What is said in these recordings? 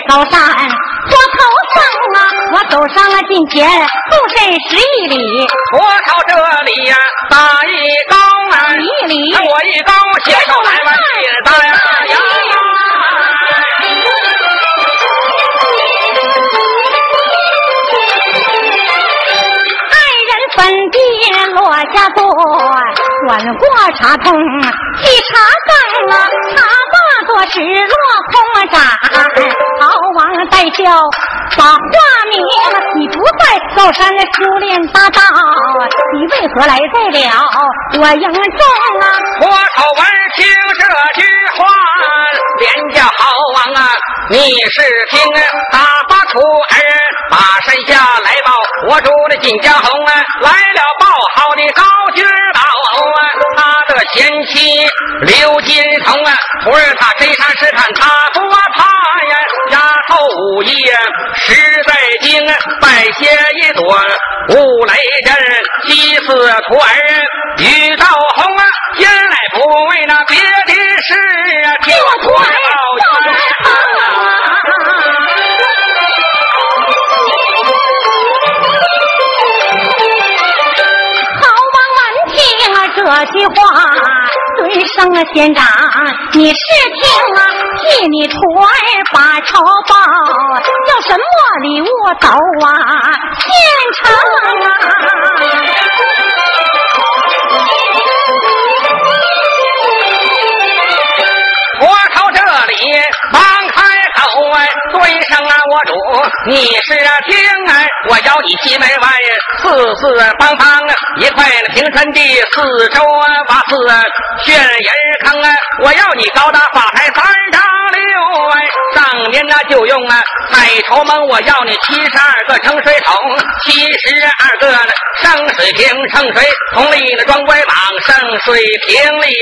高山坡头上啊！我走上了近前，纵身十一里，我朝这里呀，打一高啊，一里我一高，携手来吧，是大呀！爱人粉地落下坐，转过茶桶沏茶缸啊，茶做直落空掌，好王带笑把话明，你不在高山修炼大道，你为何来在了我营中啊？我朝闻听这句话，廉价好王啊，你是听打发出儿把山下来报，我主的锦江红啊，来了报好的高君宝啊，他的贤妻刘金童啊，徒儿他谁杀是看他不怕呀，丫头武艺实在精，拜谢一朵五雷阵，祭祀徒儿。玉道红啊，今来不为那别的事啊，替我徒儿。句话，尊声了县长，你是听啊，替你徒儿把仇报，要什么礼物都啊现成啊。我朝这里忙开口哎，尊声啊，我主你是啊听啊，我要你西门外四四方方一块那平川地，四周啊八四悬人坑啊，我要你高大发财三丈六哎，上面那就用啊海潮蒙，我要你七十二个盛水桶，七十二个呢盛水瓶，盛水桶里那装乖蟒，盛水瓶里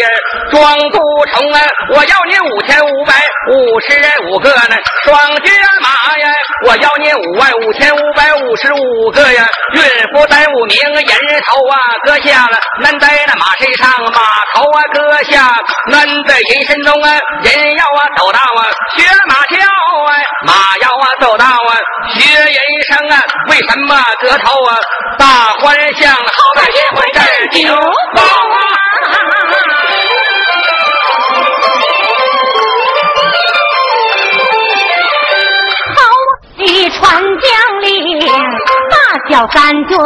装毒虫啊，我要你五千五百五十五个呢。双骏马呀，我要你五万五千五百五十五个呀，孕妇带五名人头啊搁下了，难在那马身上马头啊搁下，难在人身中啊人要啊走到啊学马叫啊，马要啊走到啊学人生啊，为什么得头啊大欢相好在结婚这儿酒小三军，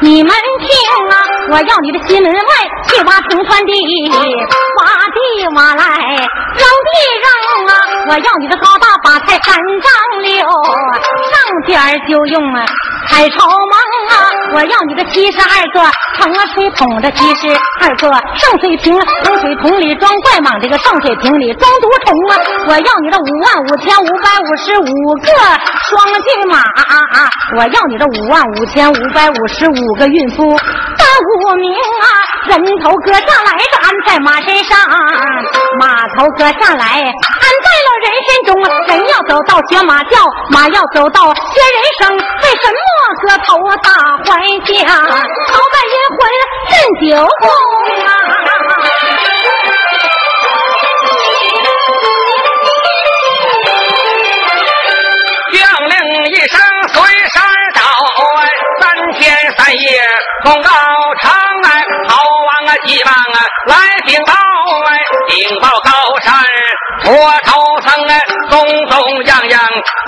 你们听啊！我要你的西门外去挖平川地，挖地挖来扔地扔啊！我要你的高大把菜三丈六，上边就用啊海潮蒙啊！我要你的七十二个盛水桶的七十二个盛水瓶，盛水桶里装怪蟒，这个盛水瓶里装毒虫啊！我要你的五万五千五百五十五个双骏马啊啊啊！我要你的五万五千五百五十五个孕妇的五名啊！人头割下来的安在马身上，马头割下来安在了人身中。人要走到学马叫，马要走到学人生。为什么割头大还乡？好在阴魂镇九宫啊！天三夜，送到长安，猴王啊急忙啊来禀报哎，禀报高山，佛头僧哎，咚咚嚷嚷，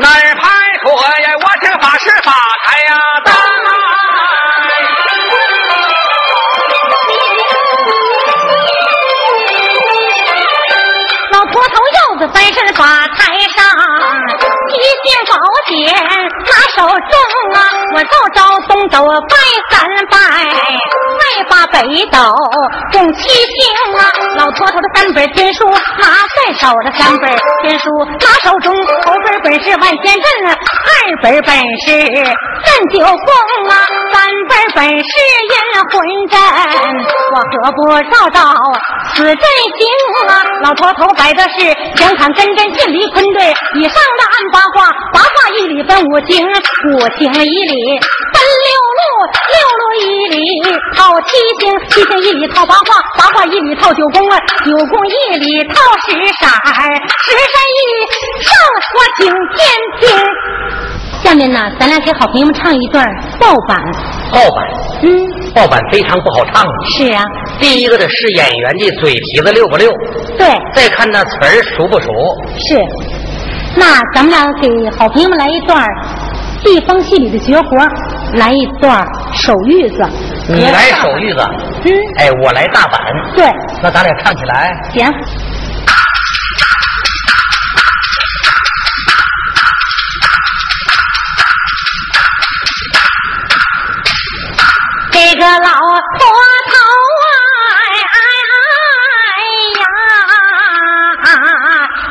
哪儿拍火呀？我请法师法台呀！大老托头要子翻身发台上，一顶宝顶，拿手。我走找东走拜三，北斗中七星啊，老坨坨的三本天书拿在手的三本天书拿手中，头本本是万仙阵，二本本是镇九宫啊，三本本是阴魂阵，我何不照照此阵行啊？老坨头摆的是天看真真心里坤对，以上的按八卦，八卦一里分五行，五行一里分六，六路一里套七星，七星一里套八卦，八卦一里套九宫啊，九宫一里套十闪，十闪一上我请天听。下面呢，咱俩给好朋友们唱一段爆版。爆版，嗯，报版非常不好唱啊。是啊，第一个的是演员的嘴皮子溜不溜，对，再看那词儿熟不熟。是。那咱们俩给好朋友们来一段地方戏里的绝活，来一段手玉子。你来手玉子，嗯，哎，我来大板，对，那咱俩唱起来。行。这个老头啊哎哎呀，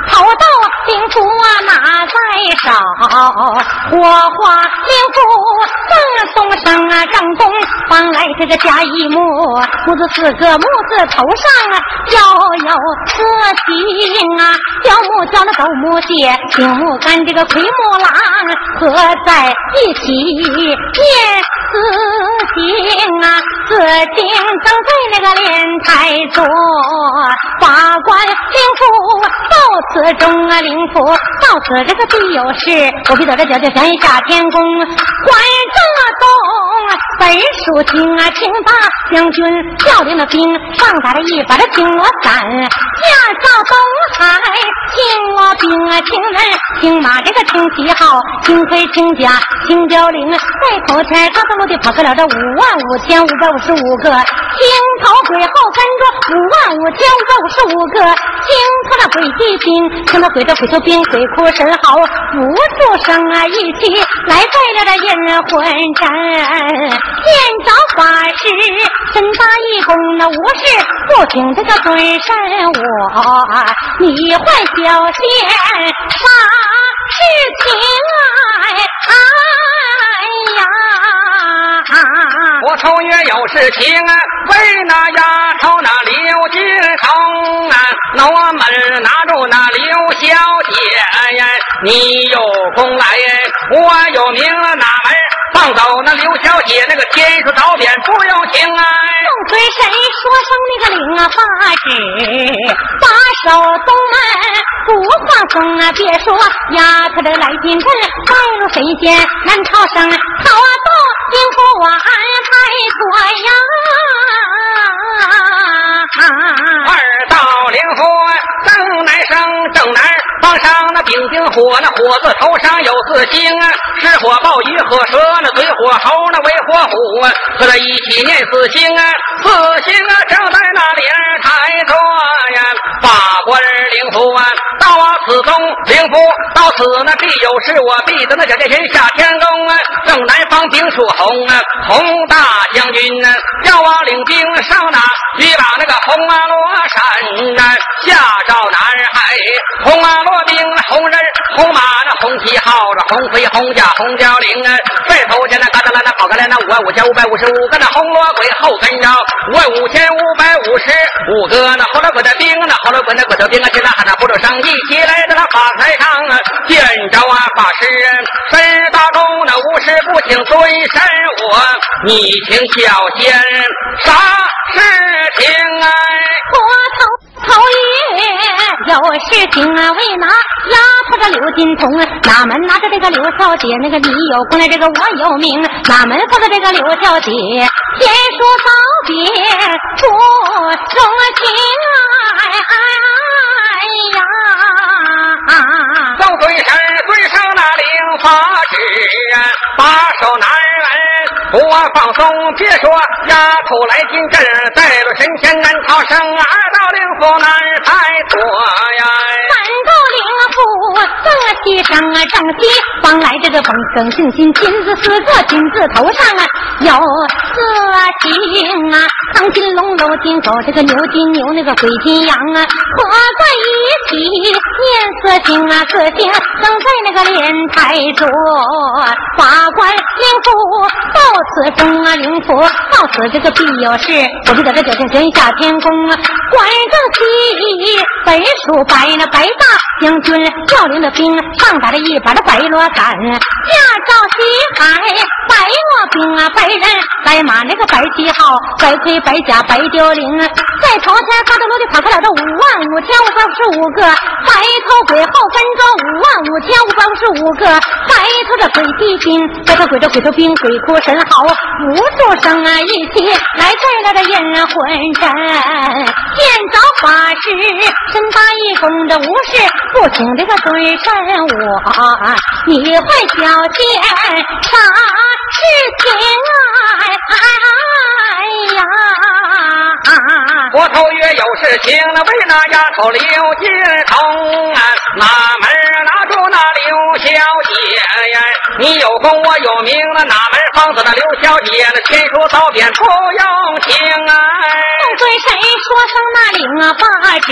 头斗灵符啊拿在手，火花灵符赠送上啊正东方来这个甲乙木，木字四个，木字头上啊要有四星啊，角木角那斗木蟹，青木干这个奎木狼合在一起念四星啊，四星正在那个莲台坐，法官灵符到此中啊，灵符到此这个必有事，我必走这脚就降下天宫，关这东本属青啊，青大将军调令了兵，上打了一把的青罗伞，下到东海青罗兵啊，青人青马这个青旗号，青盔青甲青貂领，在头前他走路的跑不了这五万五千五百五十五个青头鬼后跟着五万五千五百五十五个青头的鬼骑兵，青头鬼的鬼头兵鬼哭神嚎，无数声啊一起来在了这阴魂阵。见着法师身大义公，那无事不听这个尊神我，你坏小仙啥事情啊？啊我头也有事情啊，为那丫头那刘金成啊，那我们拿住那刘小姐呀，你有功来，我有名，哪门放走那刘小姐？那个天书早点不用情啊。送随谁说声那个领啊发旨，把守东门不放松啊！别说丫头的来进阵，拜入神仙难逃生，好啊到应付我安排做呀。二道灵符正南生正南放上那丙丁火，那火字头上有四星啊，是火豹鱼和蛇，那嘴火猴那为火虎啊，和他一起念四星啊，四星啊正在那里儿抬着呀，法官灵符啊，到啊此中灵符到此那必有事，我必得那小剑神下天宫啊，正南方兵属红啊，红大将军呢，要我领兵上哪去把那个红啊罗山啊下照南海，红啊罗兵红人红马那红旗号着红飞红甲红貂领啊，在头前那嘎达拉那跑开来那五万五千五百五十五个那红罗鬼后跟着五万五千五百五十五个那红罗鬼的兵那红罗鬼那鬼头兵啊，现在喊那不住声一起来到那法台上啊，见着啊法师身大中那无师不请尊神我，你请小仙啥事情哎？我头头一有事情啊，为拿丫头这刘金童，哪门拿着这个柳小姐？那个你有功来，这个我有名，哪门放的这个柳小姐？天说早别不说情哎不放松，别说丫头来进阵，带入神仙难逃生，二道灵符难排脱呀。三道灵符正西上啊正西，方来这个风更行心，金子四个金字头上啊有色情啊，黄金龙楼金狗，这个牛金牛那个鬼金羊啊，和在一起颜色情啊，个性正在那个莲台坐，法官领府到此中啊，领府到此这个必有事，我就在这九天天下天宫啊，关正西本属白那白大将军调领的兵，上打了一把的白罗伞，驾照西海白罗兵啊，白人白马那个白旗号，白盔白甲白雕翎，在朝前发的罗就跑出来这五万五千五百五十五个，白头鬼后跟着五万五千五百五十五个，白头的鬼地兵，白头鬼的鬼头兵，鬼哭神嚎，无数声啊一起来在了这阴魂阵，见着法师身大一弓的武士，不请这个尊神我，你会小见啥事情啊？哎呀！我头月有事情那，为那丫头刘金童啊，哪门拿住那刘小姐呀？你有功我有名了，哪门房子那刘小姐那亲属早便不用情啊？正对谁说声那领啊八指，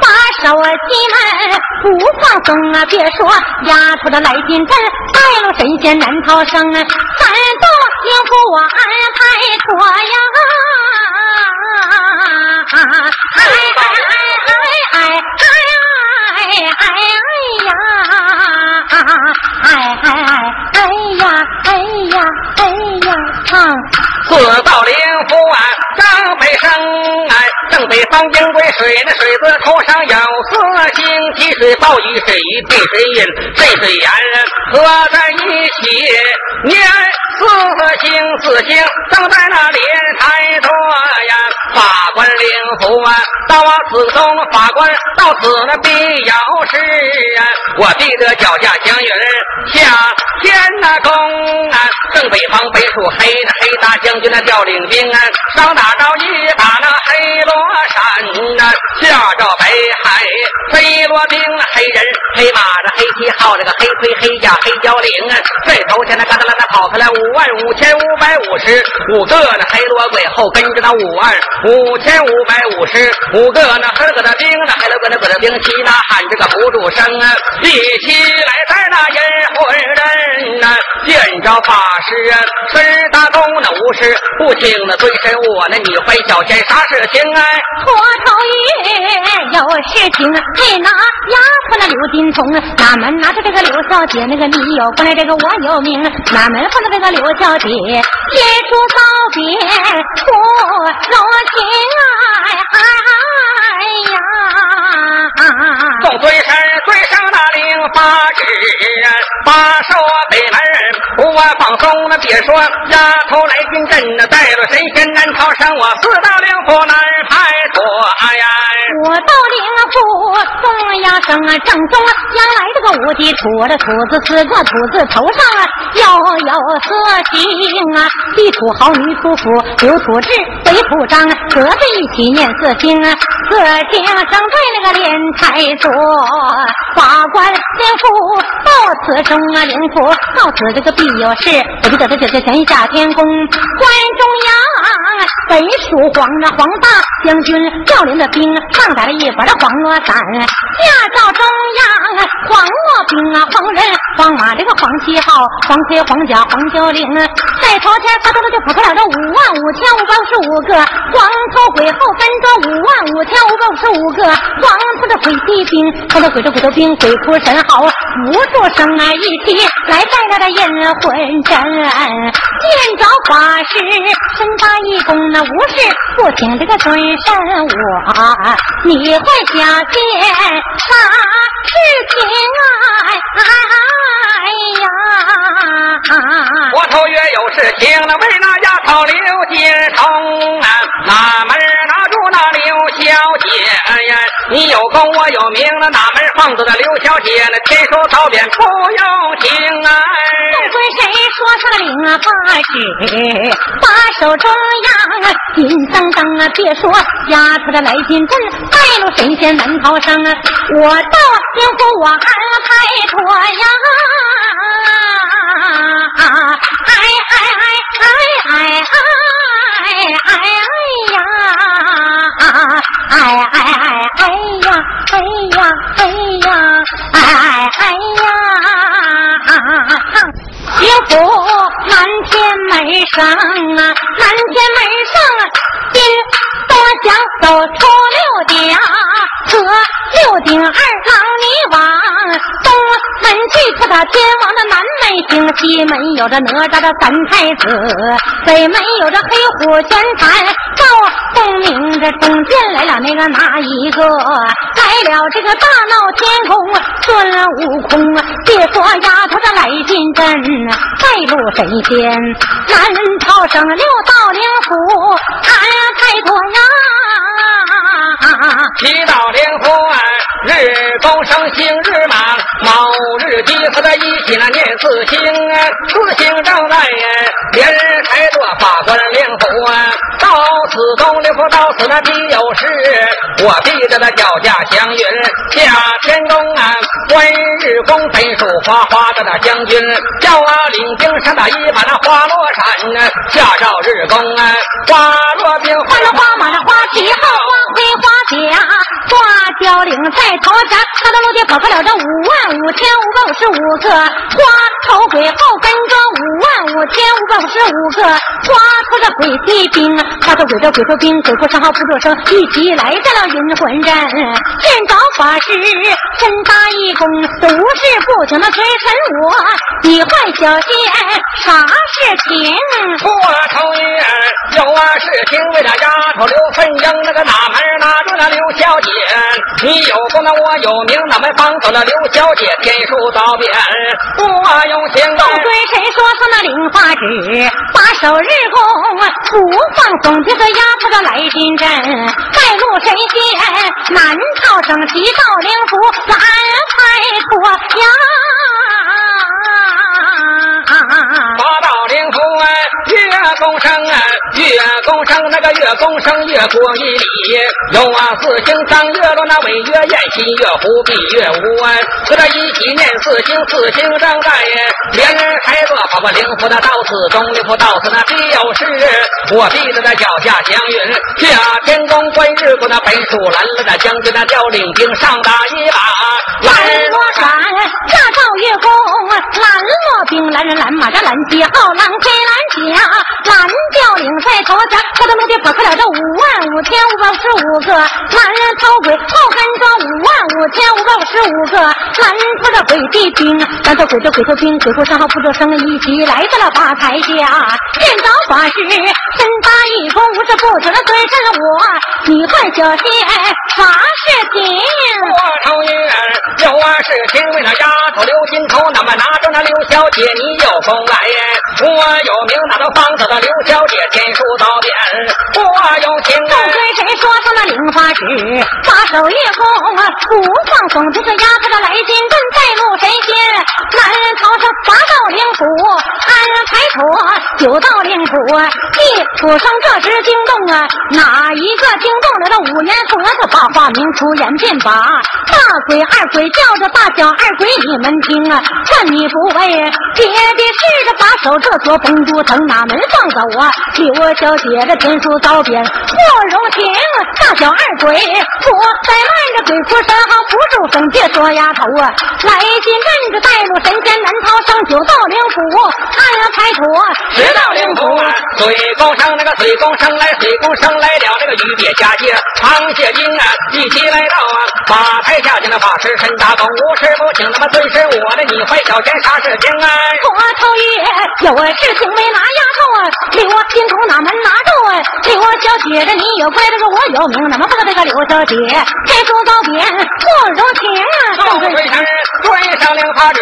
把手机们不放松啊！别说丫头的来进阵，带路神仙难逃生啊！三道幸福我安排妥呀！哎哎哎哎哎哎哎呀！哎哎呀哎呀哎呀！唱。四道灵符啊，张北生哎，正北方阴归水，那水字头上有四星，提水暴雨水雨地水阴，这水盐合在一起，念四星四星正在那莲台头。官灵符啊，到我此中法官到此那必有事啊，我必得脚下祥云下天那宫啊，正北方北属黑那黑大将军那调领兵啊，上打着一打那黑罗山呐，下着北海黑罗兵黑人黑马的黑旗号这个黑盔黑甲黑蛟灵啊，最头前那嘎达啦啦跑出来五万五千五百五十五个那黑罗鬼后跟着那五万五千五百五十五个那黑个的兵那黑了个那个的兵齐那喊这个不住声啊，一起来在那阴魂人呐，见着法师啊，身大功那武士不听那尊神我那你会小仙啥事情啊？脱头月有事情，嘿那丫头那刘金童，哪门拿着这个刘小姐？那个你有关来，这个我有名，哪门碰到这个刘小姐？结束告别不柔情啊哎呀！众尊神对上那灵发指啊，把手北门不啊放松那别说丫头来进阵那带了神仙难逃生，我四大灵符难排脱呀。我到灵府中央生啊，正宗啊将来这个五帝土的土字四个土字头上啊，要有色星啊，地土豪女土府，刘土志北土张合在一起念色星啊，色星生在那个莲台座，法官灵府到此中啊，灵府到此这个必有事，我就在这这天下天宫关中央本属黄啊黄大将军调领的兵啊，上打了一把的黄罗伞，驾照中央黄罗兵啊，黄人黄马这个黄旗号，黄盔黄甲黄蛟翎，在头前发动的就跑出来这五万五千五百五十五个，黄头鬼后跟着五万五千五百五十五个，黄头的鬼地兵，头的鬼着鬼头兵，鬼哭神嚎，无数声啊一起来带来的阴魂阵，见着法师身发一功那无事不请这个尊神我，你会想见啥事情啊？哎呀！我头月有事情了，为那丫头刘金童啊，哪门拿住那刘小姐呀？你有功我有名那，哪门放着那刘小姐那天说早点不用情啊！不管谁说他领啊八指，把手中央啊金当当啊，别说丫头的来进阵，败了神仙难逃生啊！我到天府我安排妥呀！哎哎哎哎哎哎哎呀！哎哎哎哎门上啊，南天门上金多想走出六顶和六顶二天王的南门行，西门有着哪吒的三太子，北门有着黑虎玄坛，赵公明这中间来了那个哪一个？来了这个大闹天宫孙悟空，别说丫头的来进阵，带路神仙南朝生六道灵符，俺太多呀。七道灵符，日公生，星四星，四星正在连开多法官灵符，到此东灵符，到此那必有事，我必得那脚下祥云下天宫啊，观日公分数花花的那将军，叫啊领兵上打一把那花落山啊，下诏日宫啊，花落兵，花了花马的花旗号，花盔花凋零在头上，他的陆地跑不了这五万五千五百五十五个花头鬼后跟着五万五千五百五十五个花。头的鬼骑兵，花头鬼的鬼头兵，鬼哭神号不作声，一起来到了云魂阵，见着法师身搭一弓，都是不停的追神我，你坏小仙啥事情？我头月有啊事情，为了丫头刘凤英那个哪门拿住了刘小姐，你有功那我有名，哪门帮走了刘小姐，天数到遍，我有情都对谁说他那灵花纸，把手日公不放松，这个丫头的来进阵，带路神仙南朝生七道灵符，俺开脱呀。八道灵符啊，月宫生啊，月宫生那个月宫生月过一里，有啊四星上月落那尾月宴新月湖闭月无安，和他一起念四星四星正在连人孩子宝宝灵符那到此中灵符到此那必有事，我必得那脚下祥云下天宫观日过那本属蓝了那将军那调领兵上打一把蓝罗山月宫，蓝罗兵蓝人蓝马这蓝旗号，蓝盔蓝甲，蓝调领在头上，他的陆地跑开了这五万五千五百五十五个蓝人头鬼，后跟着五万五千五百五十五个蓝头的鬼地兵，蓝头鬼的鬼头兵，鬼哭神号不作声，一起来到了八台下，见着法师身搭一弓，无事不停的追着我，你坏小仙啥事情？我头月有啊事情，为了丫头刘心头，那么拿着那刘小姐，你有功来，我有名，拿到方子的刘小姐，天书到遍，我有情都跟谁说他那领花纸，把手一拱啊不放松，这个丫头的来金棍，带路神仙，男人朝上八道灵符，安排妥九道灵符，一出生这时惊动啊，哪一个惊动了那五年佛的八化名出言变法，大鬼二鬼叫着大小二鬼你们听啊，劝你不为别的事的把手这座绷住藤，哪门放走啊？替我小姐的天书遭贬，不容情，大小二鬼我在慢着鬼哭神号不住声，别说丫头啊，来进阵着带路神仙南朝生九道灵符，按了排妥。十道灵符，水公生那个水公生来，水公生来了，这个鱼鳖佳节螃蟹精啊，一起来到啊法台下见那法师身大功，无事不请那么尊师我的你坏小仙啥事情啊？我头爷有事情没拿丫头啊，刘金头哪门拿住啊？刘小姐的你有怪这个我有名，怎么不这个刘小姐天数遭贬不如情啊？到水神端上令法旨，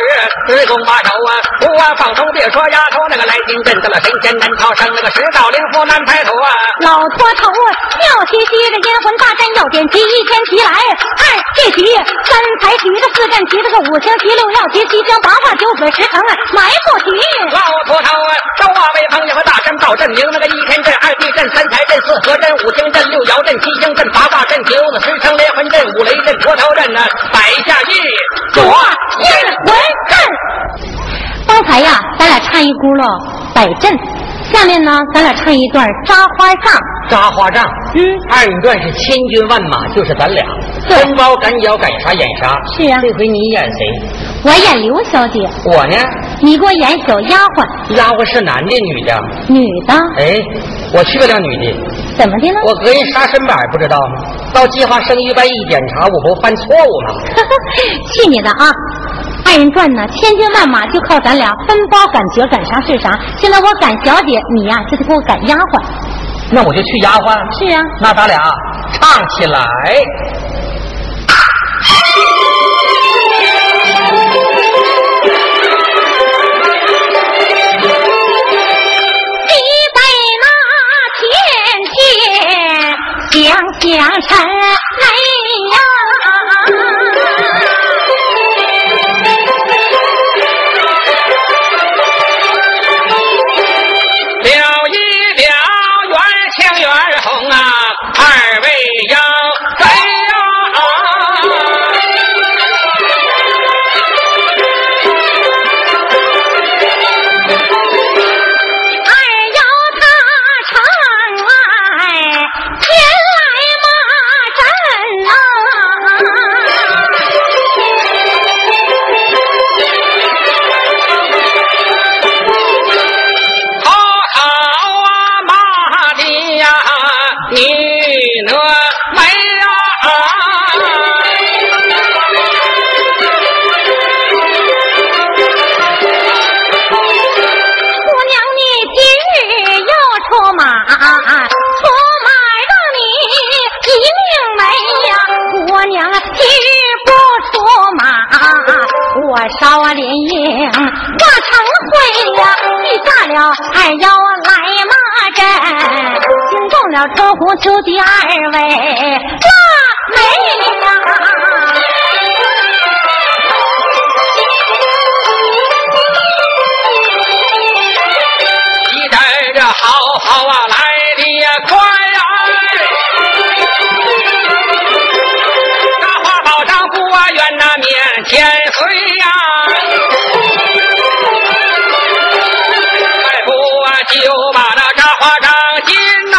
日公把手啊，不啊放松，别说丫头那个来金镇得了神仙难逃生，那个十道灵符难排头啊。老秃头啊，笑嘻嘻的阴魂大阵要点齐，一天齐来，二这齐，三才齐，这四阵齐，这个五行齐，六要结七香八卦九子十城啊，埋伏敌。老陀头啊，周啊魏方有个大山道镇，名那个一天镇二地镇三财镇四河镇五江镇六窑镇七星镇八卦镇九子十城连环阵五雷阵陀桃阵啊，摆下阵。左金魂阵。刚才呀，咱俩唱一轱辘摆阵，下面呢，咱俩唱一段扎花帐。扎花帐。嗯，二人转是千军万马，就是咱俩。抡包赶脚赶杀演啥。是呀。这回你演谁？我演刘小姐，我呢？你给我演小丫鬟，丫鬟是男的女的？女的，哎，我去不了女的，怎么的了？我隔人杀身板不知道吗？到计划生育办一检查，我不犯错误吗？去你的啊！二人转呢，千军万马就靠咱俩分包赶角，赶啥是啥。现在我赶小姐，你呀、就得给我赶丫鬟。那我就去丫鬟。是啊，那咱俩唱起来。那天天想想神来呀。面前随呀，大夫啊就把那扎花掌进来，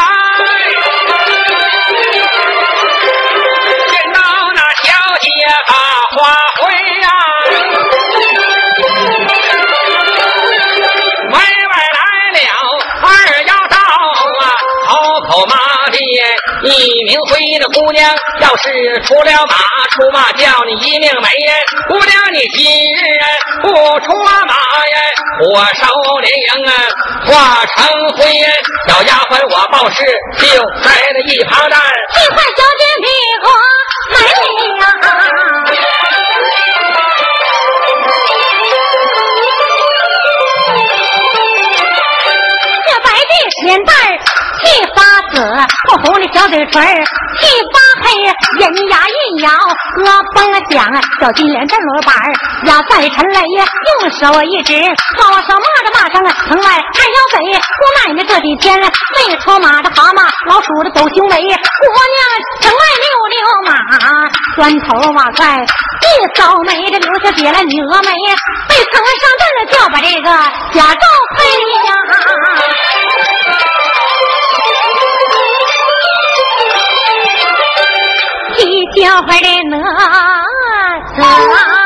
见到那小姐把花回呀。门外来了二丫道啊，口口骂的一名灰的姑娘，要是出了马出马叫你一命没呀，姑娘你今日不出马呀，火烧连营啊，化成灰呀，小丫鬟我报事就在那一旁站。你快小姐比我美呀！这白的脸蛋儿气发紫，红红的小嘴唇儿气发黑，人牙一咬，咯嘣响，小金莲这罗板儿压在尘雷，用手一指，好手骂着骂声，城外二腰北，姑奶奶这几天没出马的蛤蟆，老鼠的走雄伟，姑娘城外溜溜马，砖头瓦盖一扫眉，这留下姐来女峨眉，被层上阵了，就把这个假照配呀。踢小孩的哪吒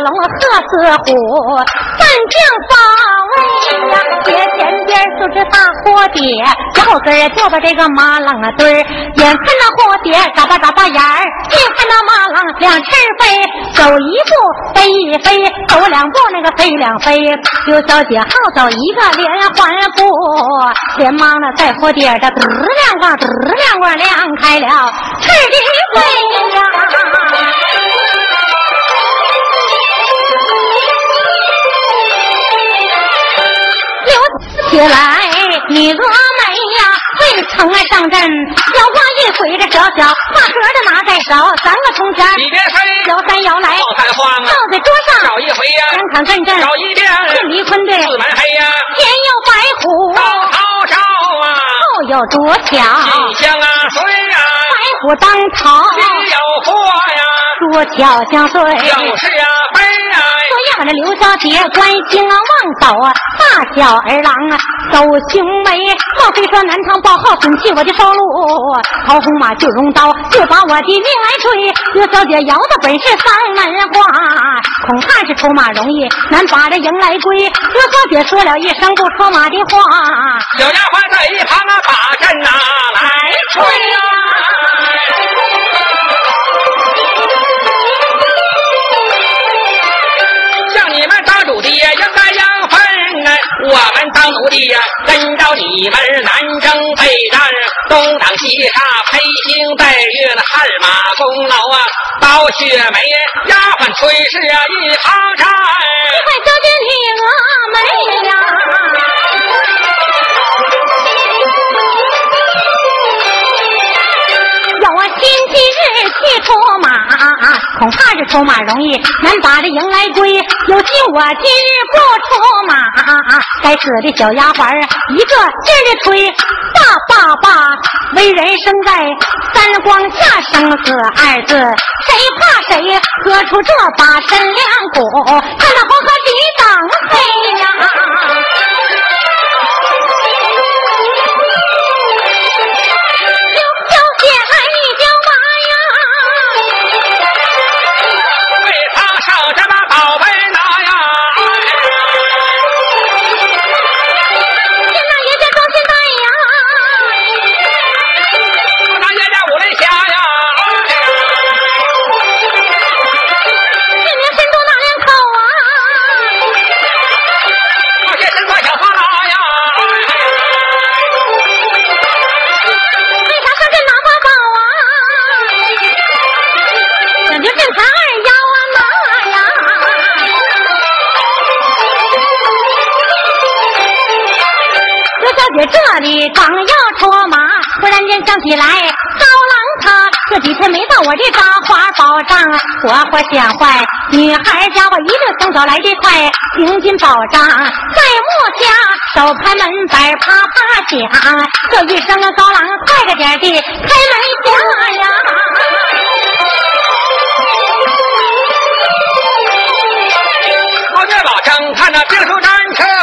龙何似虎，三将包围呀，斜前边就是大火碟，后跟就把这个马浪啊堆儿，眼看那火碟眨巴眨巴眼儿，近看那马浪两翅飞，走一步飞一飞，走两步那个飞两飞，刘小姐好走一个连环步，连忙的在火碟这嘚两光嘚两光亮开了翅的飞呀。起来，你峨眉呀，为城啊上阵，腰花一挥着小小画盒的拿在手，三个铜钱，你别飞，摇三摇来，抱三晃啊，照在桌上，找一回呀，两场阵阵，找一遍，是离坤队，四门黑呀，前有白虎，朝朝啊，后有卓巧，金香啊水啊，白虎当头，里有火呀，卓巧相对，就是啊这样的刘小姐关心啊望走啊，大小儿郎啊走雄伟，莫非说南唐报号准去我的收路，曹红马就用刀就把我的命来追，刘小姐摇的本是三门话，恐怕是出马容易难把这迎来归，刘小姐说了一声不出马的话，小丫鬟在一旁啊把阵拿来吹呀。的呀，应该应分呐。我们当奴的呀，跟着你们南征北战，东挡西杀，披星戴月的汗马功劳啊，刀雪梅丫鬟炊事啊一旁站。快小姐你峨眉呀！要我星期日去出马，恐怕是出马容易难把这迎来归。有心我今日不出马，该死的小丫鬟儿一个劲儿的吹，爸爸爸，为人生在三光下，生死二字，谁怕谁？喝出这把身两股，看那黄河底等黑呀！里刚要出马，忽然间想起来高郎他这几天没到我这扎花宝帐，活活想坏。女孩家伙一定送走来的快，行进宝帐在木下，手拍门板啪啪响，这一声啊高郎快个点的开门下呀！高月宝正看那兵书战车呀，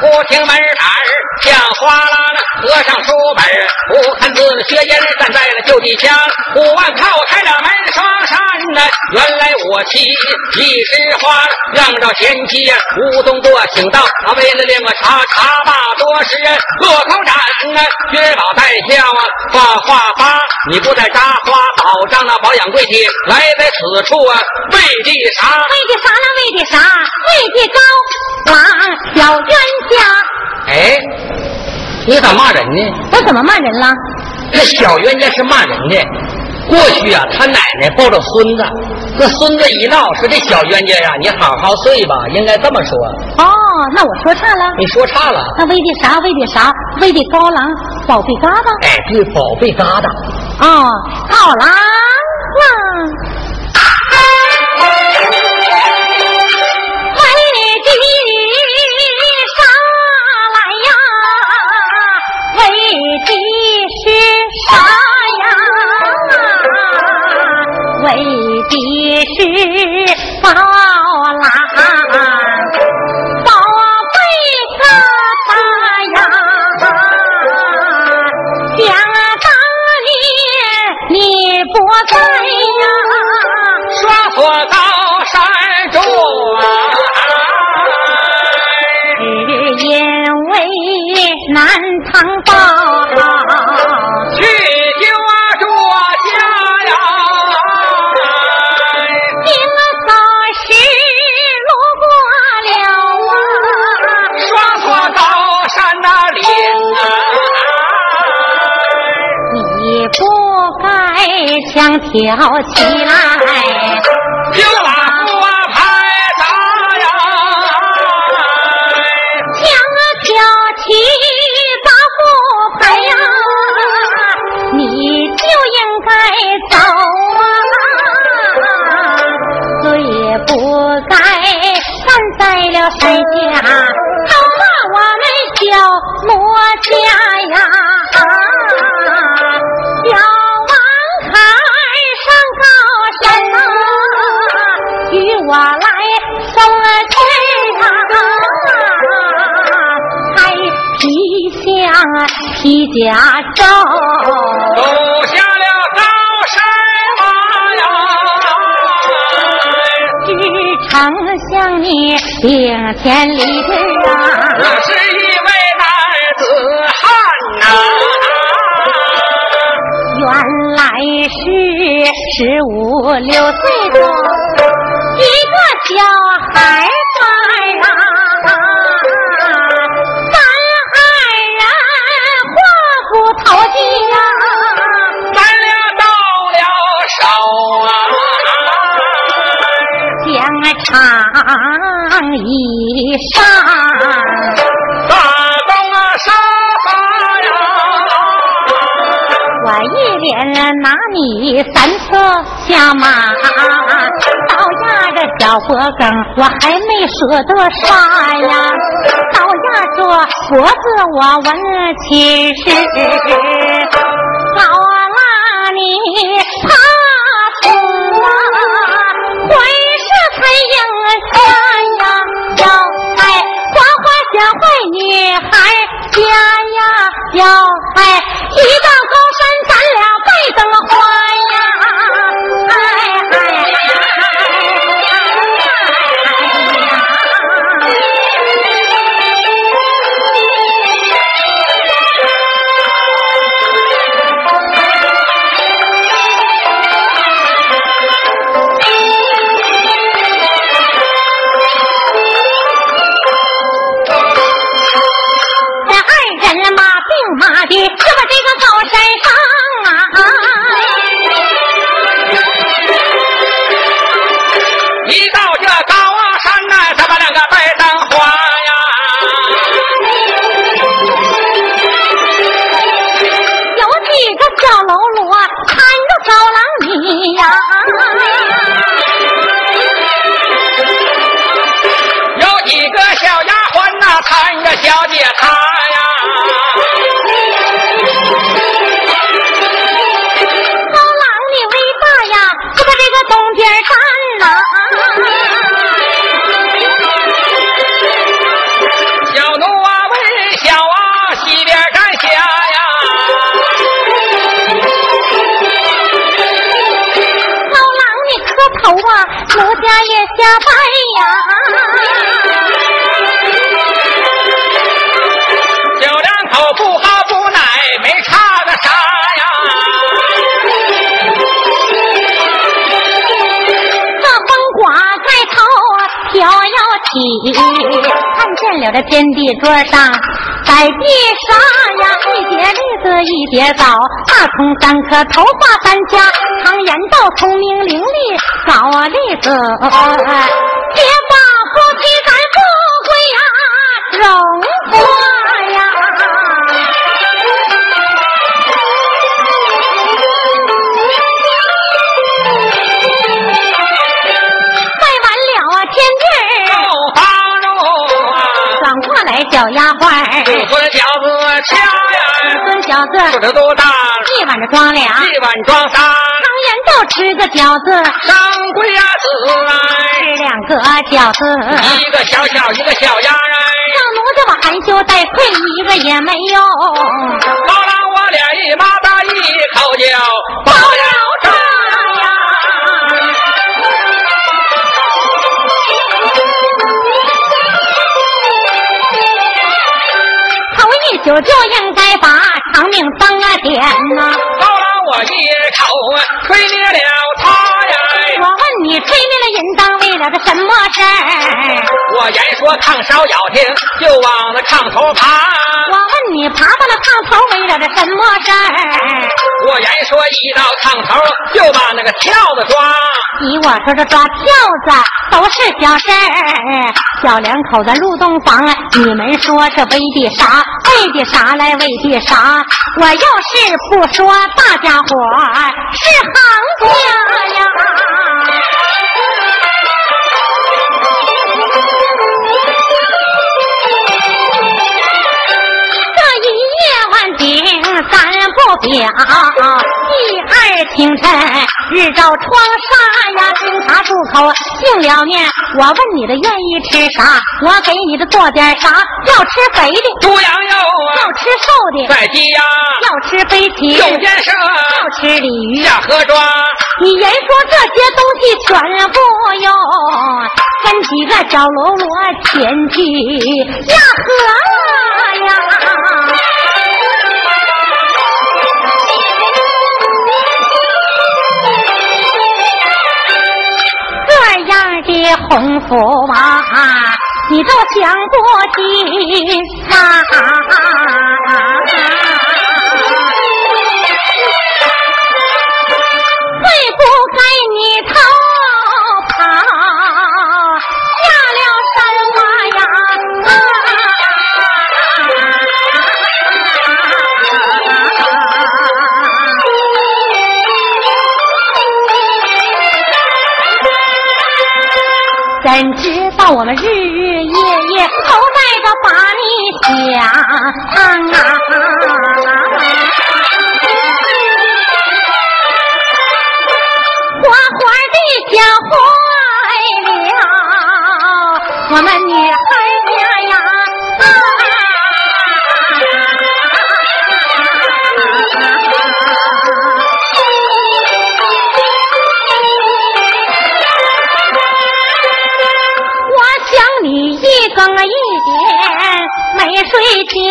不停门胆儿像哗啦啦，合上书本，不看字的薛音站在了旧地墙，五万炮开了门双扇呐。原来我妻一枝花，让着贤妻呀，吴东多请到，啊，为了练我茶茶罢多时，落口斩啊，薛宝在笑啊，画画吧，你不在扎花保障那保养柜体，来在此处啊，为的啥？为的啥呢？为的啥？为的高王小冤家。哎，你咋骂人呢？我怎么骂人了？这小冤家是骂人的。过去啊，他奶奶抱着孙子，这孙子一闹，说这小冤家呀，你好好睡吧，应该这么说。哦，那我说差了。你说差了。那为的啥？为的啥？为的高郎宝贝疙瘩。哎，对，宝贝疙瘩。哦，高郎啊！呀，为的是宝兰，宝贝疙瘩呀，江大林你不在呀，双锁高山中，只因为难藏宝。跳起来，皮甲胄，走下了高山马呀，只丞相你顶天立地啊。我是一位男子汉呐、原来是十五六岁的一个小孩一上，大东啊沙发呀，我一连拿你三次下马，倒压着小脖梗，我还没舍得杀呀，倒压着脖子我问其事，好啦你女孩家呀，要爱一个家也下拜呀。小两口不好不奶，没差个啥呀。这风刮在头飘摇起，看见了这天地桌上摆地上呀，一碟栗子一碟枣，大葱三颗，头发三家，常言道聪明伶俐枣栗子，别把夫妻咱富贵呀荣华呀。拜完了啊，天地儿不帮助啊，转过来，小丫鬟就说饺子掐呀，孙小肚子子多大？一碗的装俩，一碗装仨，吃个饺子上贵呀子来，吃两个饺子，一个小小一个小丫哎，让奴家我含羞带愧，一个也没有。高郎我俩一马大一口就包包了了账账呀。头一宿就应该把长命当啊点呐、一口吹灭了他呀，我问你，吹灭了人当了个什么事儿？我我言说炕烧要听，就往那炕头爬。我问你，爬到了炕头为了个什么事儿？我言说一到炕头就把那个跳子抓。你我说这抓跳子都是小事儿，小两口子入洞房，你们说是为的啥？为的啥来？为的啥？我要是不说，大家伙儿是行家呀。三不表，第二清晨日照窗纱呀，清茶漱口净了面。我问你的愿意吃啥，我给你的做点啥。要吃肥的，猪羊肉啊，要吃瘦的，在鸡鸭，要吃飞禽，用箭射，要吃鲤鱼。下河抓。你人说这些东西全不用，跟几个小喽啰前去下河呀。样的红福啊，你都享不尽啊！会不该你逃怎知道我们日日夜夜都在这把你想啊？花花的小红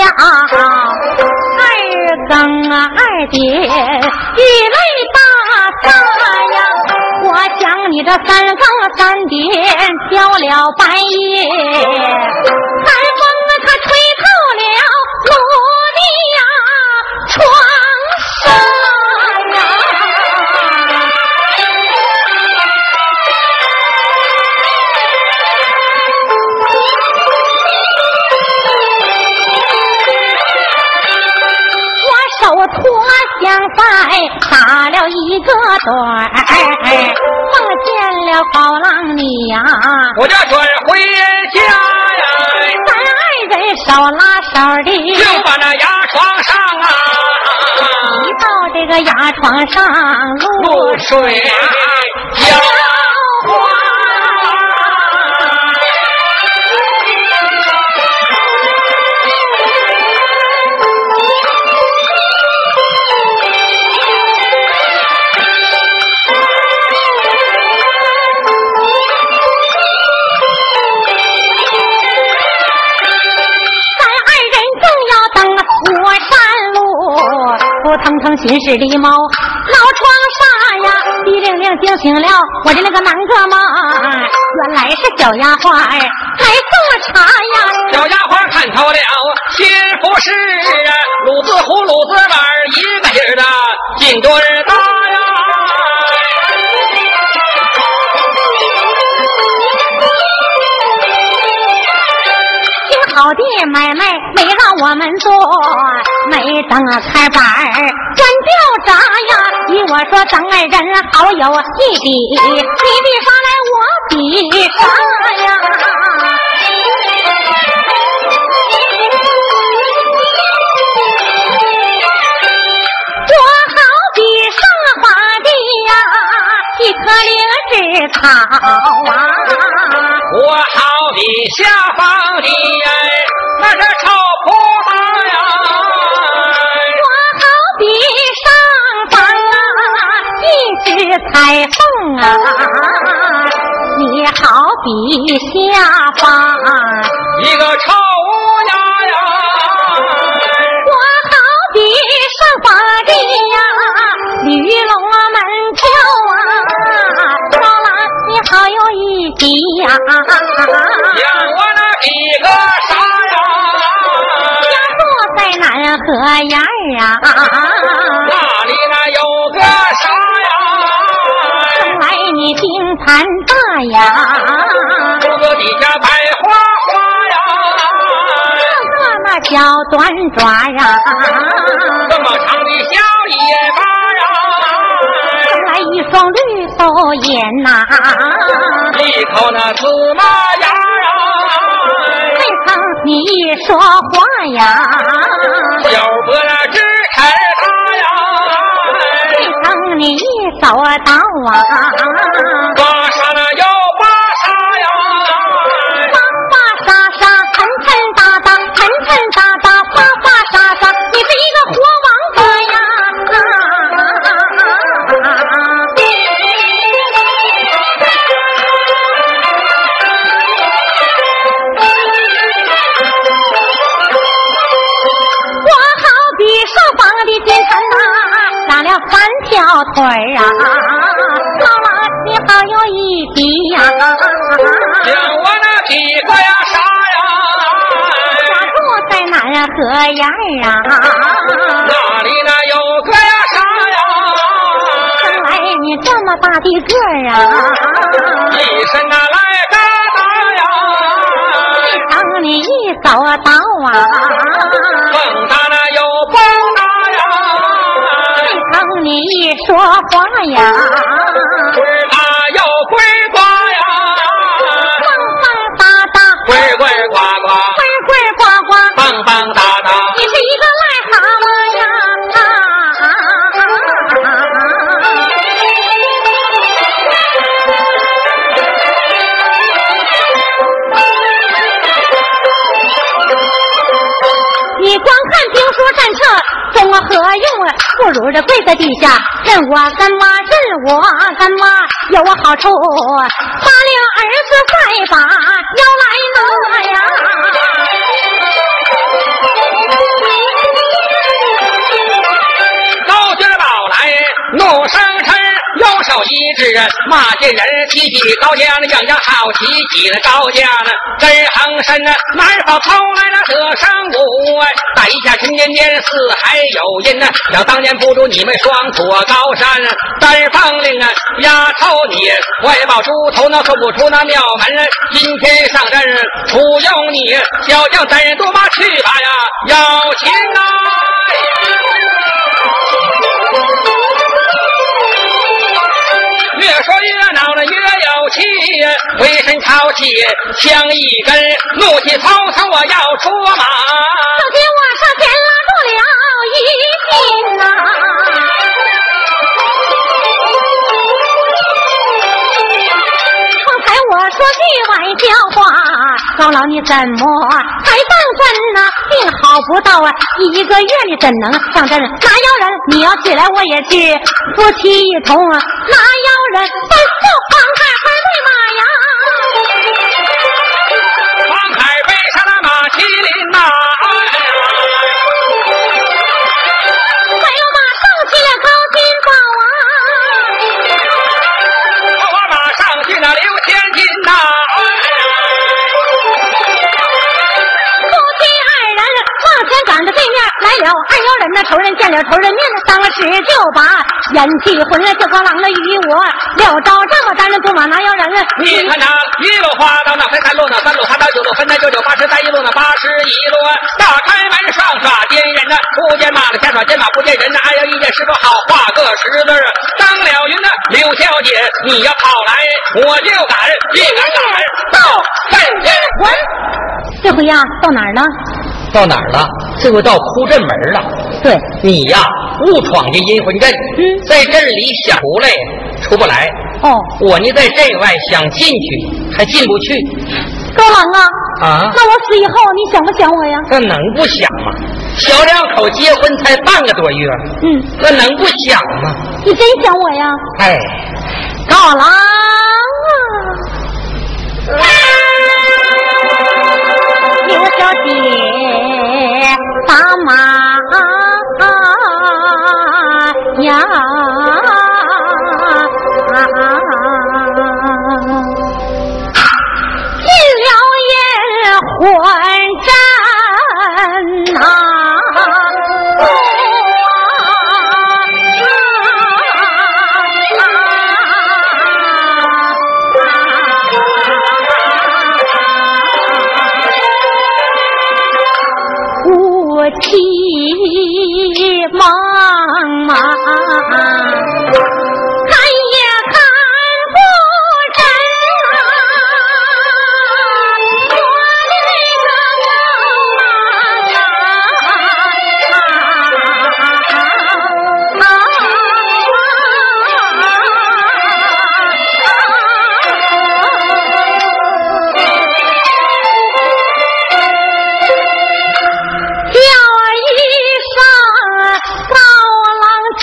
呀，二更啊二点雨泪大洒呀。我想你这三更三点交了白夜，个盹儿，梦见了好郎你呀，我就准回家呀，咱二人手拉手的，就把那牙床上啊，一到这个牙床上露露水浇扑腾腾巡视狸猫，老床上呀，滴铃铃惊醒了我的那个南哥们儿，原来是小丫鬟儿来送茶呀。小丫鬟看透了，心不是啊，鲁子虎鲁子碗一个劲儿的进墩儿大呀。挺好的买卖没让我们做，没等开板儿转调闸呀。依我说，咱二人好有一比，你比啥来，我比啥呀？我好比上花地呀，一棵灵芝草啊。我好比下方的哎，那是臭葡地上房啊，一只彩凤啊，你好比下方一个臭乌鸦呀，我好比上房的呀，绿龙门跳啊，猫啦你好有一比呀、我那比个啥呀？家住在南河沿儿啊。金盘大呀，桌子底下摆花花呀，个个那小短爪呀，这么长的小尾巴呀，生来一双绿豆眼呐，一口那芝麻芽呀，没曾你一说话呀，小脖子直抻它呀，没曾你一走到啊，南河沿儿啊，哪里那有个呀啥呀，生来你这么大的个儿啊，一身那来疙瘩呀，当你一走道啊，蹦跶那有蹦跶呀，当你一说话呀，龟它有龟如这跪在地下，认我干妈，认我干妈，有我好处。八令儿子再把腰来拿右手一指，骂见人提起高将，样样好奇起了高将呢，真横身呢，哪好偷来了得上武啊？在下陈年年四海有音呐，想当年不如你们双锁高山，单方令啊，丫头你怀抱猪头那送不出那庙门，今天上阵楚用你小将单人多马去吧呀，要擒呐！越说越恼了，越有气，回身抄起枪一根，怒气冲冲，我要出马。就见我上前拉住了一心呐、方才我说句玩笑话，高老你怎么才半分呢？病好不到啊，一个月你怎能上阵？拿药人，你要起来我也去，夫妻一同啊，拿药人奔赴黄海海对马呀！黄海背上了马麒麟呐、快有马上去了高金宝啊！我马上去了刘千金呐、夫妻二人往前赶着对面来了，二妖人那仇人见了仇人面，当时就把演戏混了，就光狼了与我了招，这么单人独马拿妖人啊，你看那一路花到那分三路，那三路花到九路，分那九九八十，三一路那八十一路，大开门上耍奸人呐，不见马的下耍奸马，不见人呐，哎呀，一见十个好画个十字儿，当了云呐，刘小姐，你要跑来，我就赶，一赶赶到三天魂！这回呀，到哪儿了？到哪儿了？这回到哭镇门了。对，你呀，误闯进阴魂阵，嗯在镇里想出来，出不来。哦，我呢，在镇外想进去，还进不去。高郎啊，啊，那我死以后你想不想我呀？那能不想吗？小两口结婚才半个多月，嗯，那能不想吗？你真想我呀？哎，高郎啊！刘小姐，打马啊！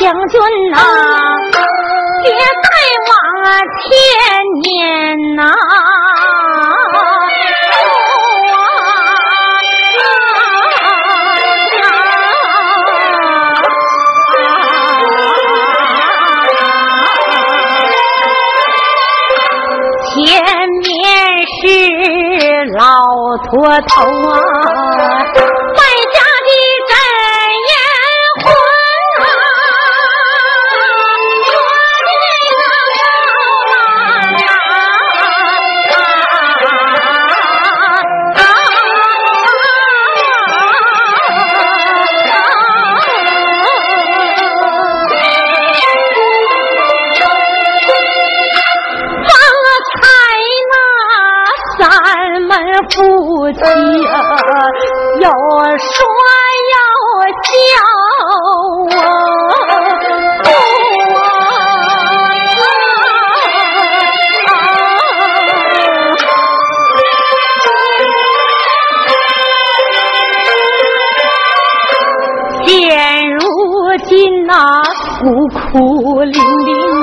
将军呐别再往前撵呐。前面是老驼头啊家又说又叫啊，现 如今那孤苦伶仃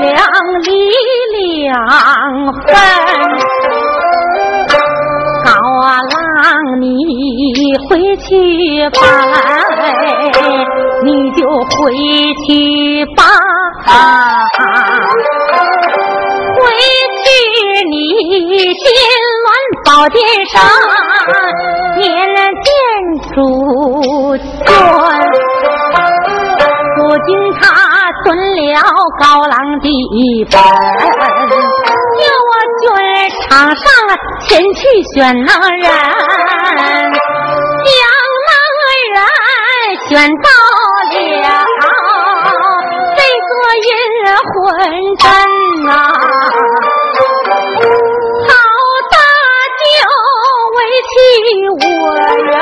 两离两分，高郎你回去吧，你就回去吧，回去你金銮宝殿上面见主君，不仅他。吞了高郎的本，叫我军场上前去选那人，将那人选到了，这个阴魂阵呐，好大就为起我呀，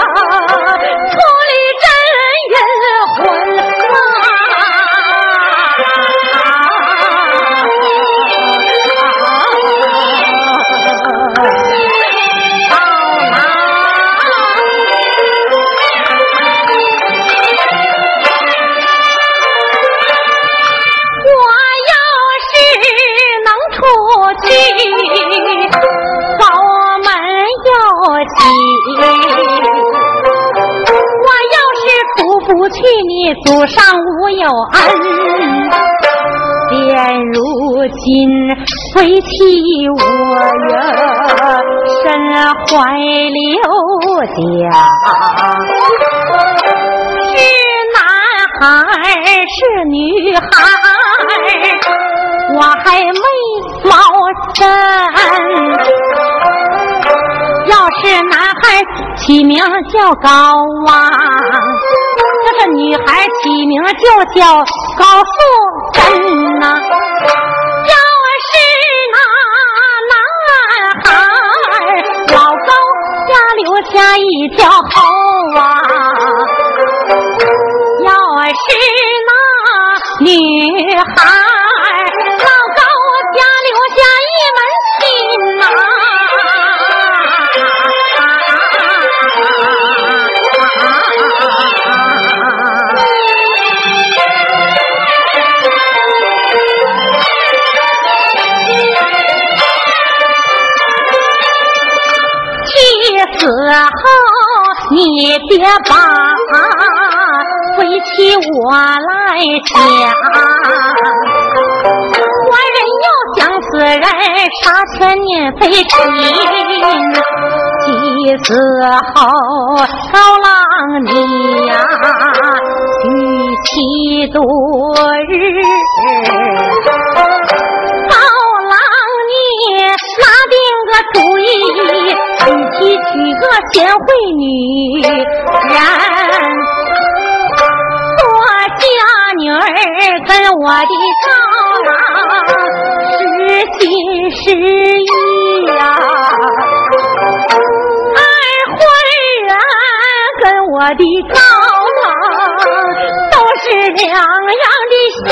祖上无有恩，现如今为妻我呀，身怀六甲，是男孩是女孩，我还没毛身。要是男孩起名叫高王，这女孩起名就叫高素贞呐。要是那男孩老高家留下一条后啊，要是那女孩。后你别把为妻我来讲，官人要想此人杀千年非亲，几死后高郎你呀、啊，与妻度日。高郎你拿定个主意。一起娶个贤惠女人，做家女儿跟我的高郎实心实意呀。二婚人跟我的高郎都是两样的心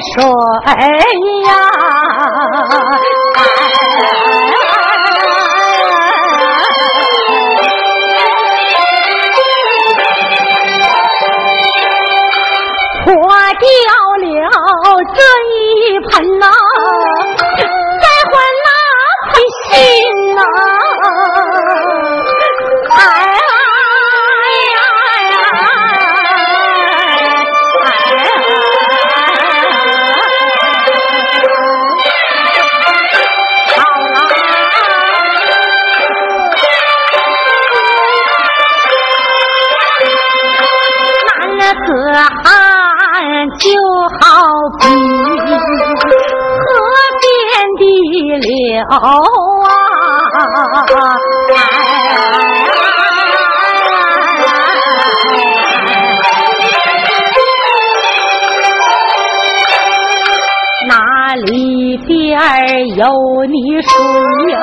水呀，破掉了这一盆呐，再换那盆新呐。啊，哪里边有你水呀？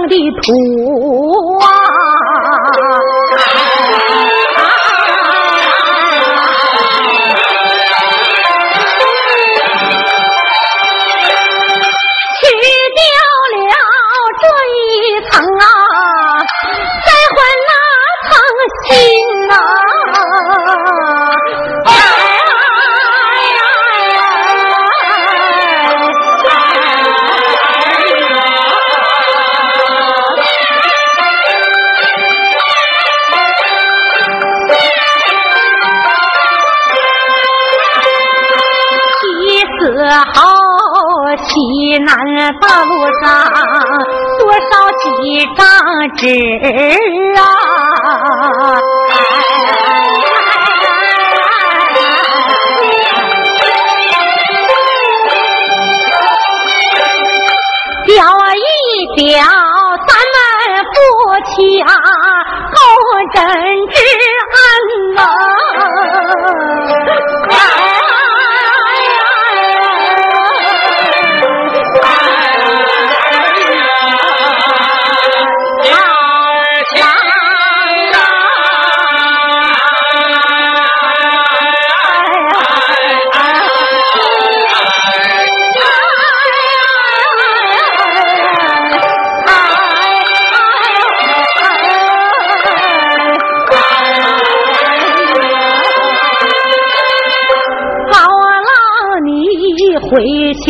上的土西南大路上多少几张纸啊？表一表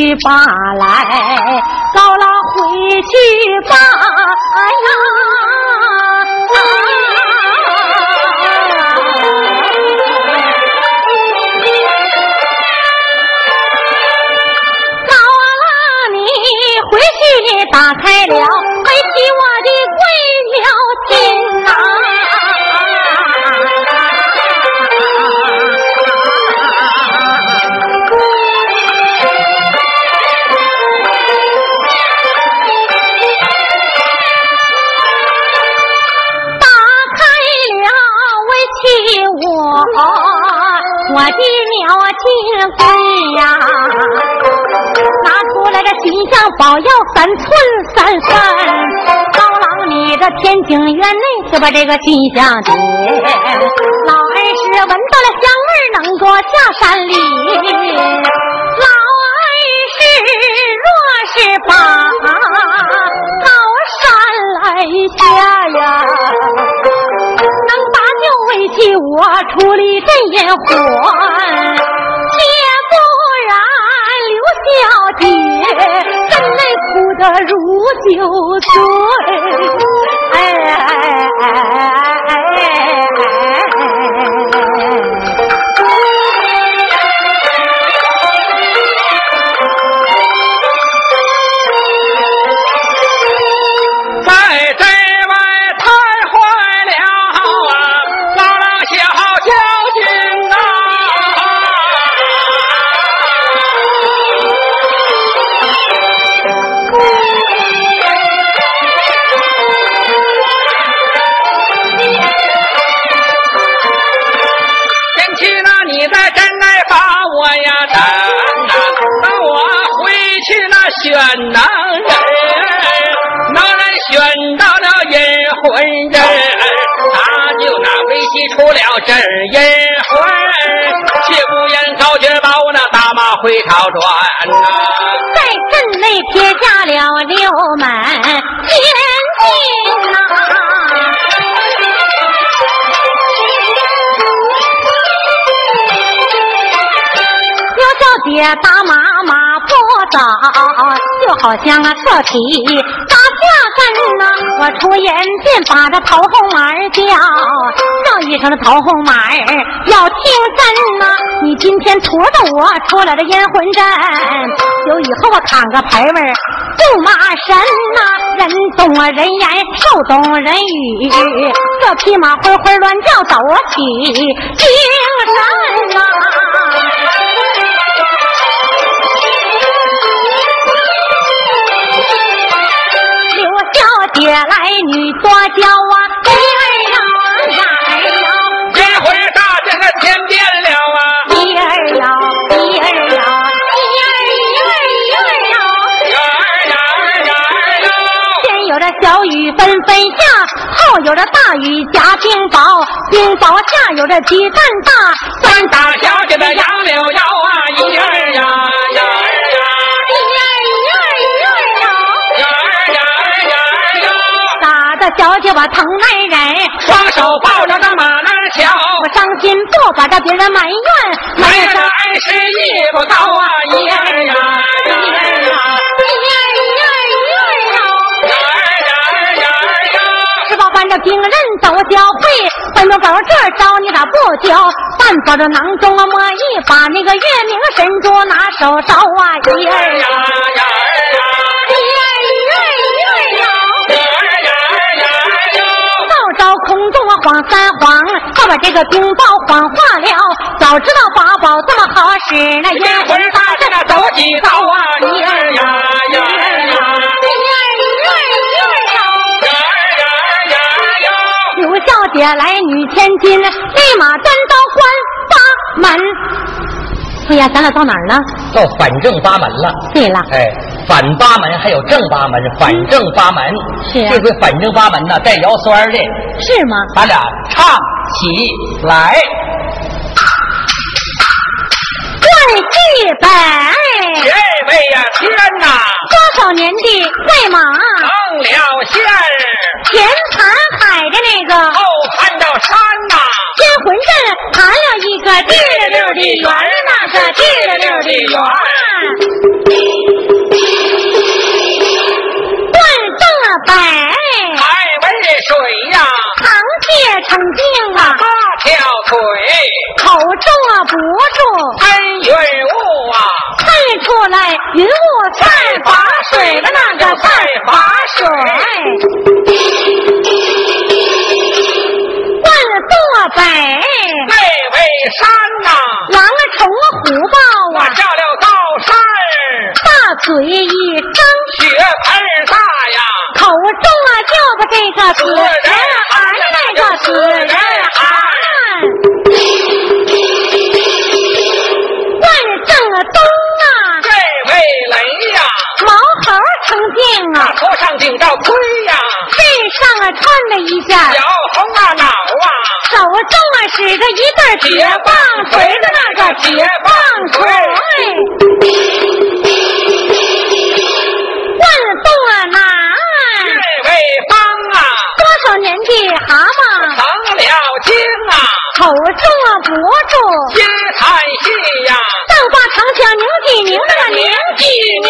去吧，来，高老回去吧呀！高老，你回去打开了，我的妙金龟呀，拿出来个金香宝药三寸三分，高郎你这天井院内就把这个金香点。老二是闻到了香味能过下山里，老二是若是把高山来下呀。我处理真烟火，也不然刘小姐怎奈哭得如酒醉？哎哎哎为妻出了真阴婚，岂不言高举把我那大马回朝转呐，在镇内撇下了六门千金呐。刘小姐打妈妈不早，就好像啊侧起打架根呐。我出言便把这头红马叫，叫一声的头红马儿要听真呐。你今天驮着我出了这阴魂阵，有以后我扛个牌位驸马神呐，人懂啊人言，兽懂人语，这匹马会会乱叫走起精神呐。刘小姐来女多娇有这大雨夹冰雹，冰雹下有这鸡蛋大，三大小姐的杨柳腰啊，一儿呀呀儿呀。小姐我疼爱人，双手抱着那马兰桥，我伤心不把这别人埋怨，埋怨那恩师艺不高啊！一十八班的兵人都教会，分钟走这招你咋不教？半包着囊中啊摸一把那个月明神珠，拿手招啊！一二呀，呀儿呀。空中啊晃三晃，他把这个冰雹晃化了。早知道八宝这么好使，那冤魂大阵那走几遭啊！下来女千金，立马单刀关八门。哎呀，咱俩到哪儿了？到反正八门了。对了，哎，反八门还有正八门，反正八门。是啊这回反正八门呢，带摇酸的，是吗？咱俩唱起来。万戏本，这位呀，天哪，多少年的快马，成了仙儿，前盘海的那个。后攀到山呐，天魂阵盘了一个滴溜溜的圆儿，那个滴溜溜的圆儿。断正北，海为水呀，螃蟹成精啊，八条腿，口中啊不住，云雾菜法水的那个菜法水。万座北，那位山呐，狼啊虫啊虎豹我啊，照了道山，大嘴一张，血盆大呀，口中啊就把这个死人喊那个死人啊，头上顶着盔呀，身上啊穿了一件，小红啊脑啊，手中啊使着一对铁棒锤的那个铁棒锤。万洞啊南，这位方啊，多少年的蛤蟆，成了精啊，口中啊不住，金叹息呀，正把长枪拧几拧那个拧几拧。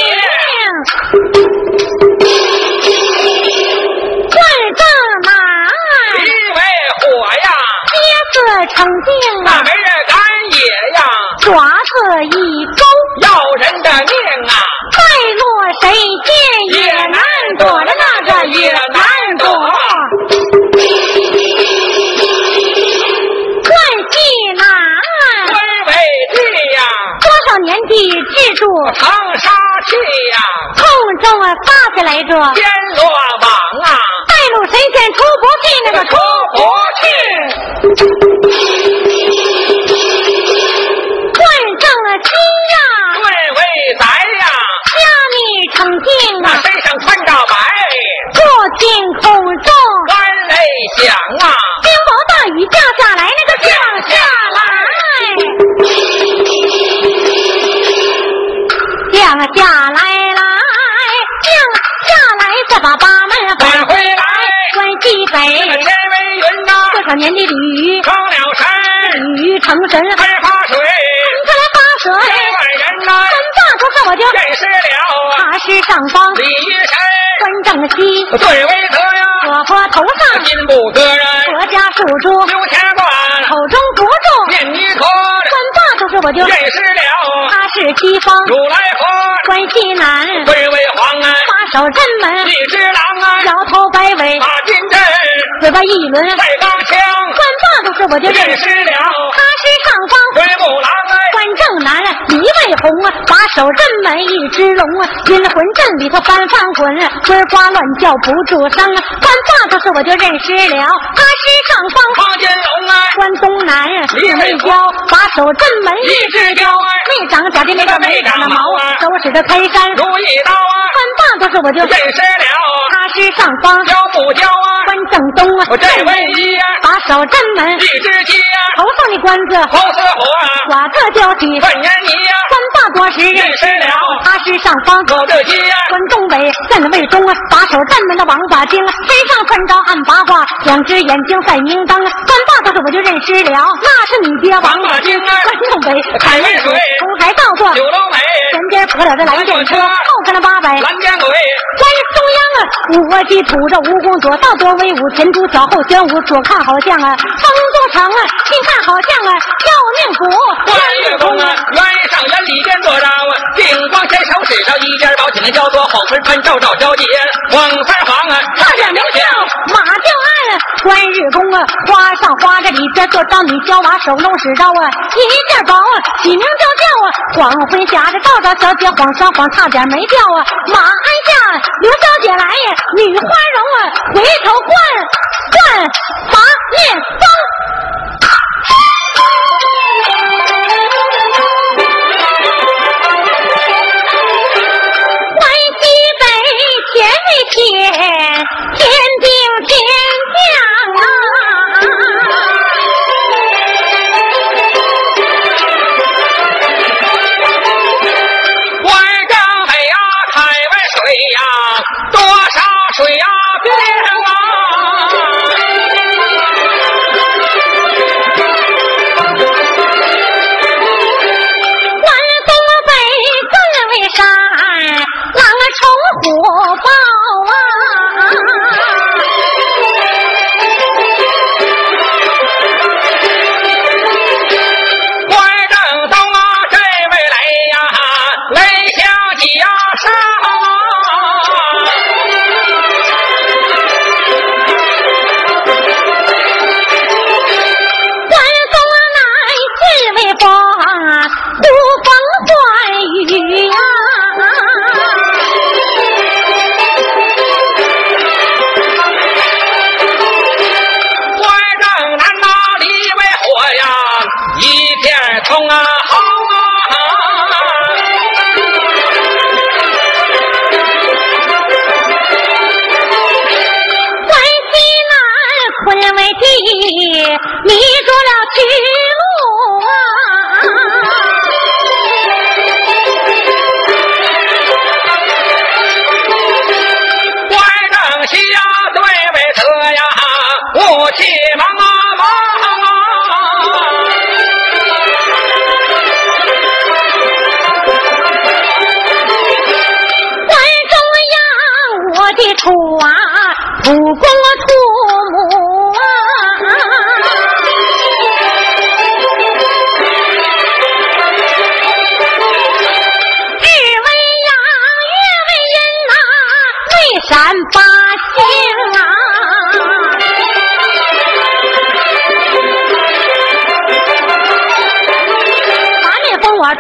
那没人敢也呀，爪子一勾，要人的命啊，败落谁见也难躲着那个也难躲。万济南，尊为帝呀，多少年的制度，长沙去呀，空中啊发下来着，天罗网啊，带路神仙出不去，那个出不去。空中，干泪响啊，冰雹大雨降下来，那个降下来，降下来来，降下来，再把八门返回来，关西北，天为云呐，多少年的鲤鱼成了神，鱼成神，开发水，出来发这水，万人呐，三大出事我就认识了是上方，李神，关正西，最为德呀，我佛头上心不得人，国家属猪，九天官，口中不住，面泥可三大出事我就认识了，他是西方，如来佛，关西南，最为皇啊，把手镇门，一只狼啊，摇头摆尾，马金阵，嘴巴一轮，带钢枪，三大出事我就认识，了，他是上方。对木狼啊，关正南，李卫红啊，把手镇门一只龙啊，阴魂阵里头翻翻滚，呱呱乱叫不住声啊。关大头是我就认识了，他是上方。八间龙啊，关东南，李卫红把手震门一一只雕啊，没长假的那个没长的毛啊，手使的开山。如意刀啊，关大都是我就认识了，他是上方。雕不雕啊，关正东啊，我这位一呀，把手镇门一只鸡呀，头上的关子红似火啊，瓦特交起，万年泥呀，关大多时认识了，他是上方。狗的鸡呀，关东北，镇卫东啊，把手镇门的王八精啊，身上穿着暗八卦，两只眼睛赛明灯啊，关大头是我就认识了，那是你爹王王八精啊，关东北，开为水从海倒过，九楼美，前边可了个蓝电车，后跟了八百。蓝箭鬼，关中央啊，我既吐着蜈蚣左道多威武，前凸脚后玄武，左看好像啊风都城啊，近看好像啊要命苦。关月宫啊，原上原里边做让啊，定光前手使上一件宝，紧的交多，后身穿照照交接，黄三黄啊，差点没叫马就按穿日宫啊，花上花着里边做招女娇娃，手弄使刀啊，一件薄啊，起名叫叫啊，黄昏霞的道道小姐晃上晃，差点没掉啊。马鞍下刘小姐来呀，女花容啊，回头换换拔面风。天天，天定天将啊！关张北呀，开外水呀，多少水呀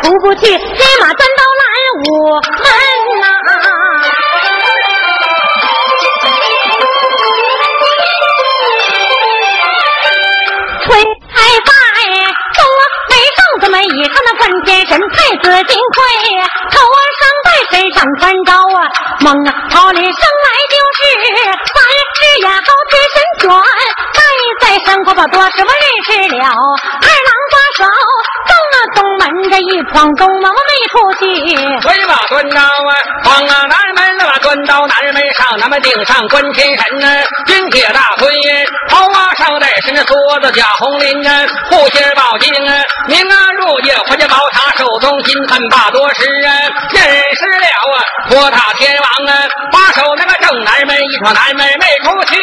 出不去，黑马钻刀拦我门呐、吹开拜，东北上子们以上的混天神太子金盔，头上戴身上穿着啊，猛啊，桃林生来就是三只眼好天神拳，戴在身后把多时我闯东门没出去。回马蹲刀啊，放啊南门了吧，蹲刀南门上，那么顶上关天神呢，金铁大盔，头啊上戴是那梭子假红绫啊，护心宝镜啊，明啊入夜回家宝塔，手中金盆把多时啊，认识了啊，托塔天王啊，把守那个正南门，一闯南门没出去。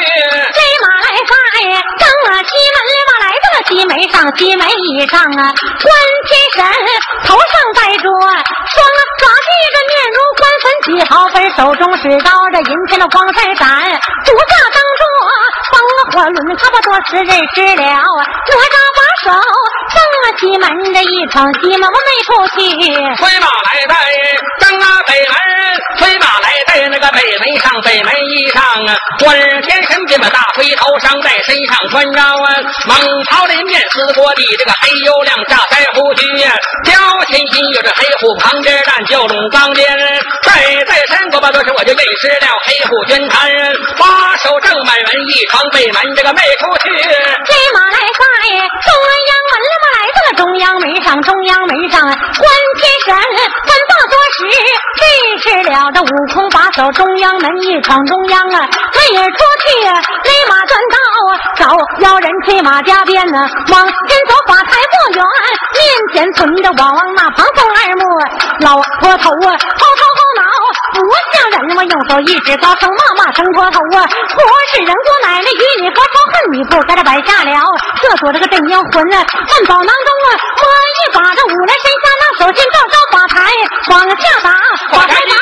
西门上，西门以上啊，关天神头上戴着双爪地着面如关粉几毫分，手中使刀这银钱的光闪闪，足下当着风火轮，差不多时认识了，哪吒把手正啊西门这一闯西门我没出去。催马来在正啊北门，催马来在那个北门上，北门衣上啊，关天神便把大灰头上戴，身上穿着啊，猛朝林面撕锅地，这个黑油亮炸腮胡须呀，挑前心有这黑虎旁边站，蛟龙钢鞭，在在山国吧多时我就认识了黑虎宣坛，把守正满门一闯北门，这个没出去。这马来在中央门了嘛，来到了中央门上，中央门上啊关天神分时，认识了这悟空把守中央门一闯中央啊，他也出去勒马断道啊，找妖人催马加鞭呢，往前走法台不远，面前存着我往那旁送二目，老婆头啊，后头后脑。我右手一指高声骂骂声破头啊！不是人多奶奶与你何仇恨你不该这摆下了，这所这个镇妖魂啊，万宝囊中啊，摸一把这五来神下那手心照照把台往下打，把台打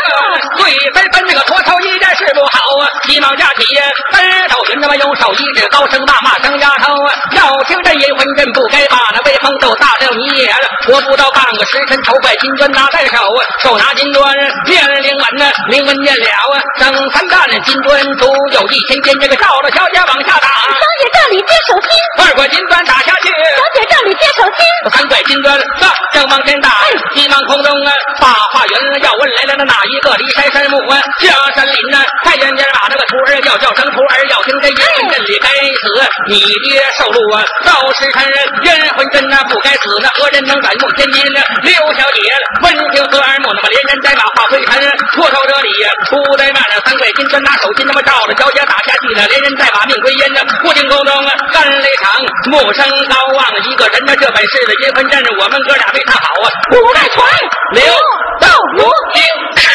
对纷纷，这个脱头一件事不好啊！急忙架起呀，奔头寻他妈有手一指，高声大骂声丫头啊，要听这阴魂阵不该把那威风都大了你。我不到半个时辰，头块金砖拿在手啊，手拿金砖念灵文呢，灵文念了啊整三担金砖足有一千斤，这个照着小姐往下打。小姐这里接手心，二块金砖打下去。小姐这里接手心，三块金砖上正往前打，急忙空中啊把话云要问来了那哪一个离山山木啊下山林呢？太原家把那个徒儿要叫声徒儿，要听这阴魂阵里该死，你爹受禄啊！到时辰阴魂阵呐不该死，那何人能敢梦天金呢？刘小姐闻听何耳目，那么连人带马化灰尘，脱手这里出在慢了三块金砖拿手心，那么照着小姐打下去了，连人带马命归阴呢。不听沟中啊干雷场，木生高望一个人呢，这本事的阴魂阵，我们哥俩没看好啊！古代传刘道如听。